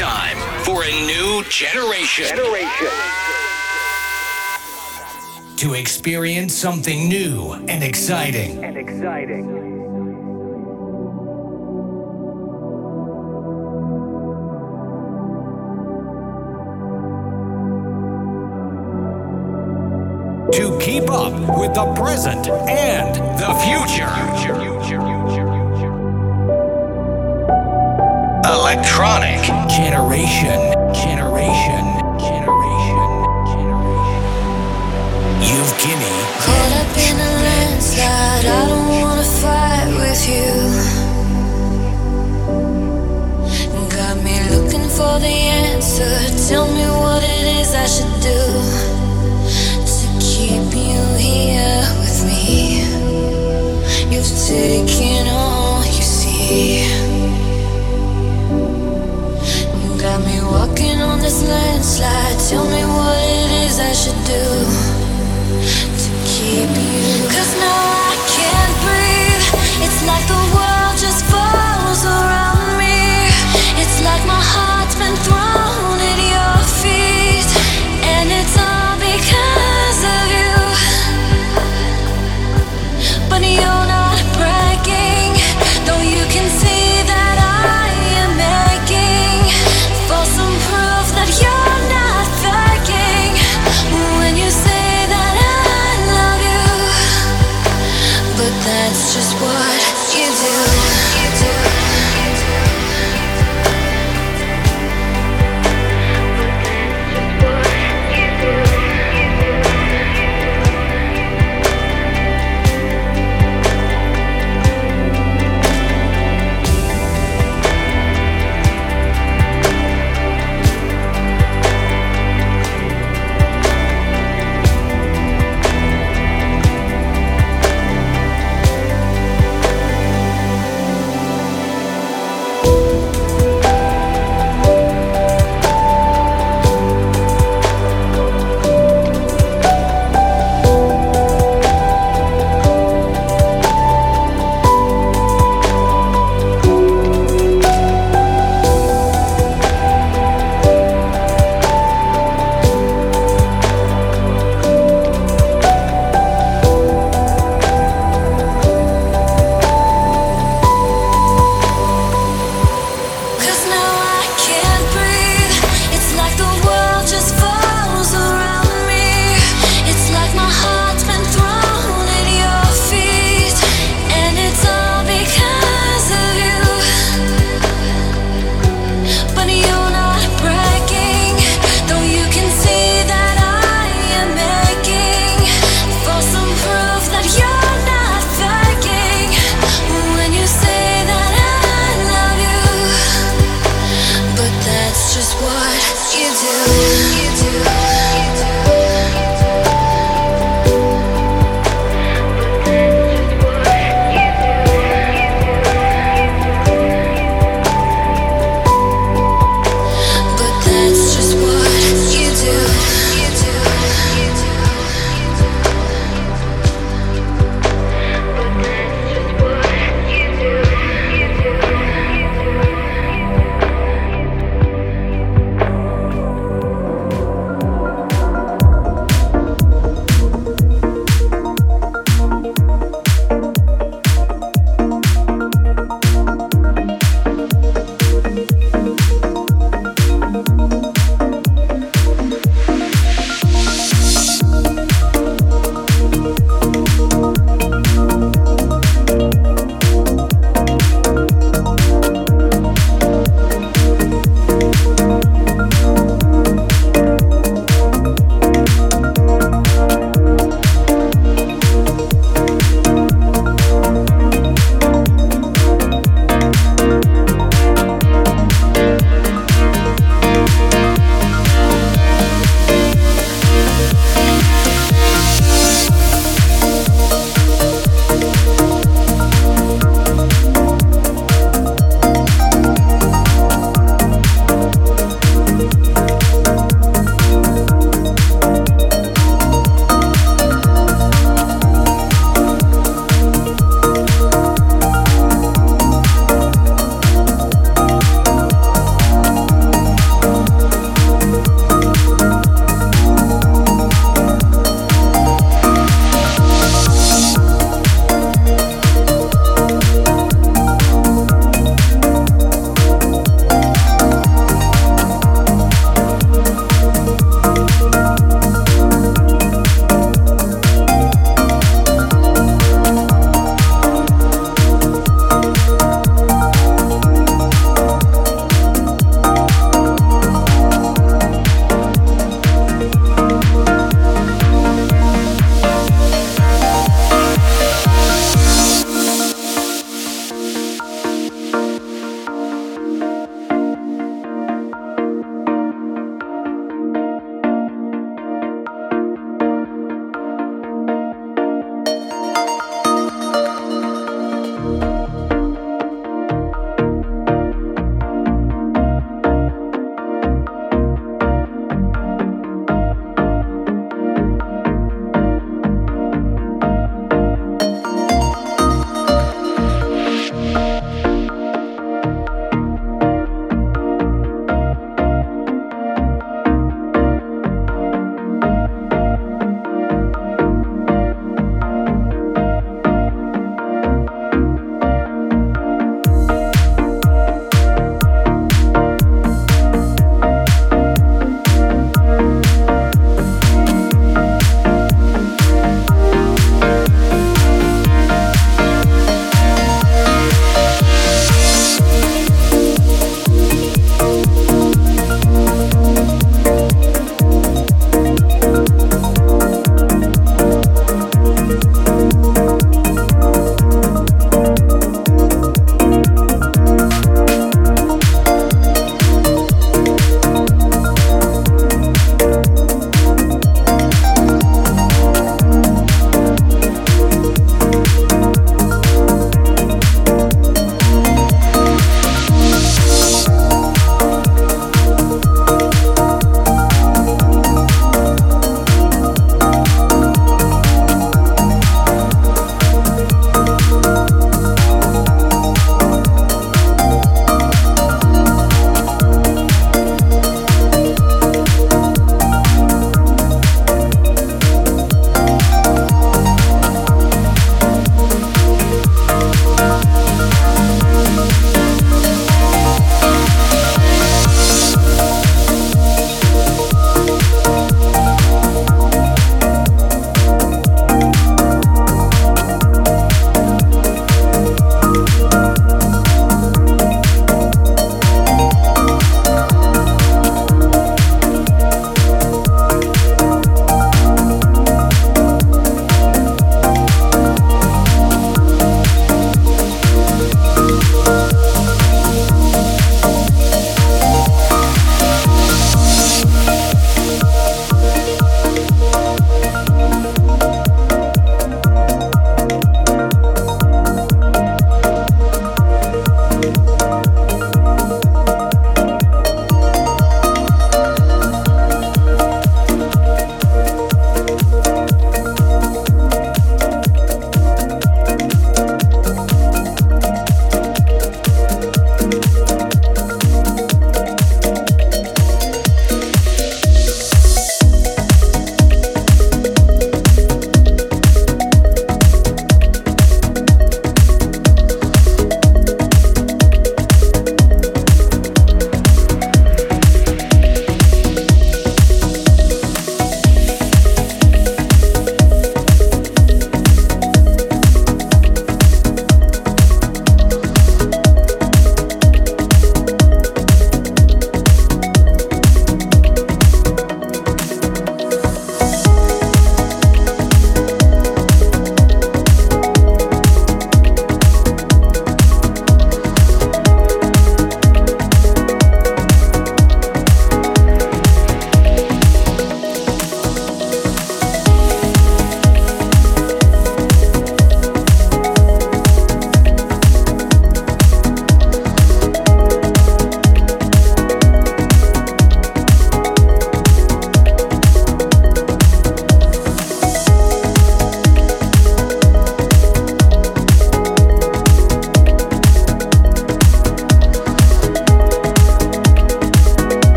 time for a new generation. Generation. To experience something new and exciting. And exciting. to keep up with the present and the future. Electronic generation, generation, generation, generation. You've gimme. Caught up in a landslide, I don't wanna fight with you. Got me looking for the answer. Tell me what it is I should do to keep you here with me. You've taken all you see. this landslide. Tell me what it is I should do to keep you. Cause now I can't breathe. It's not the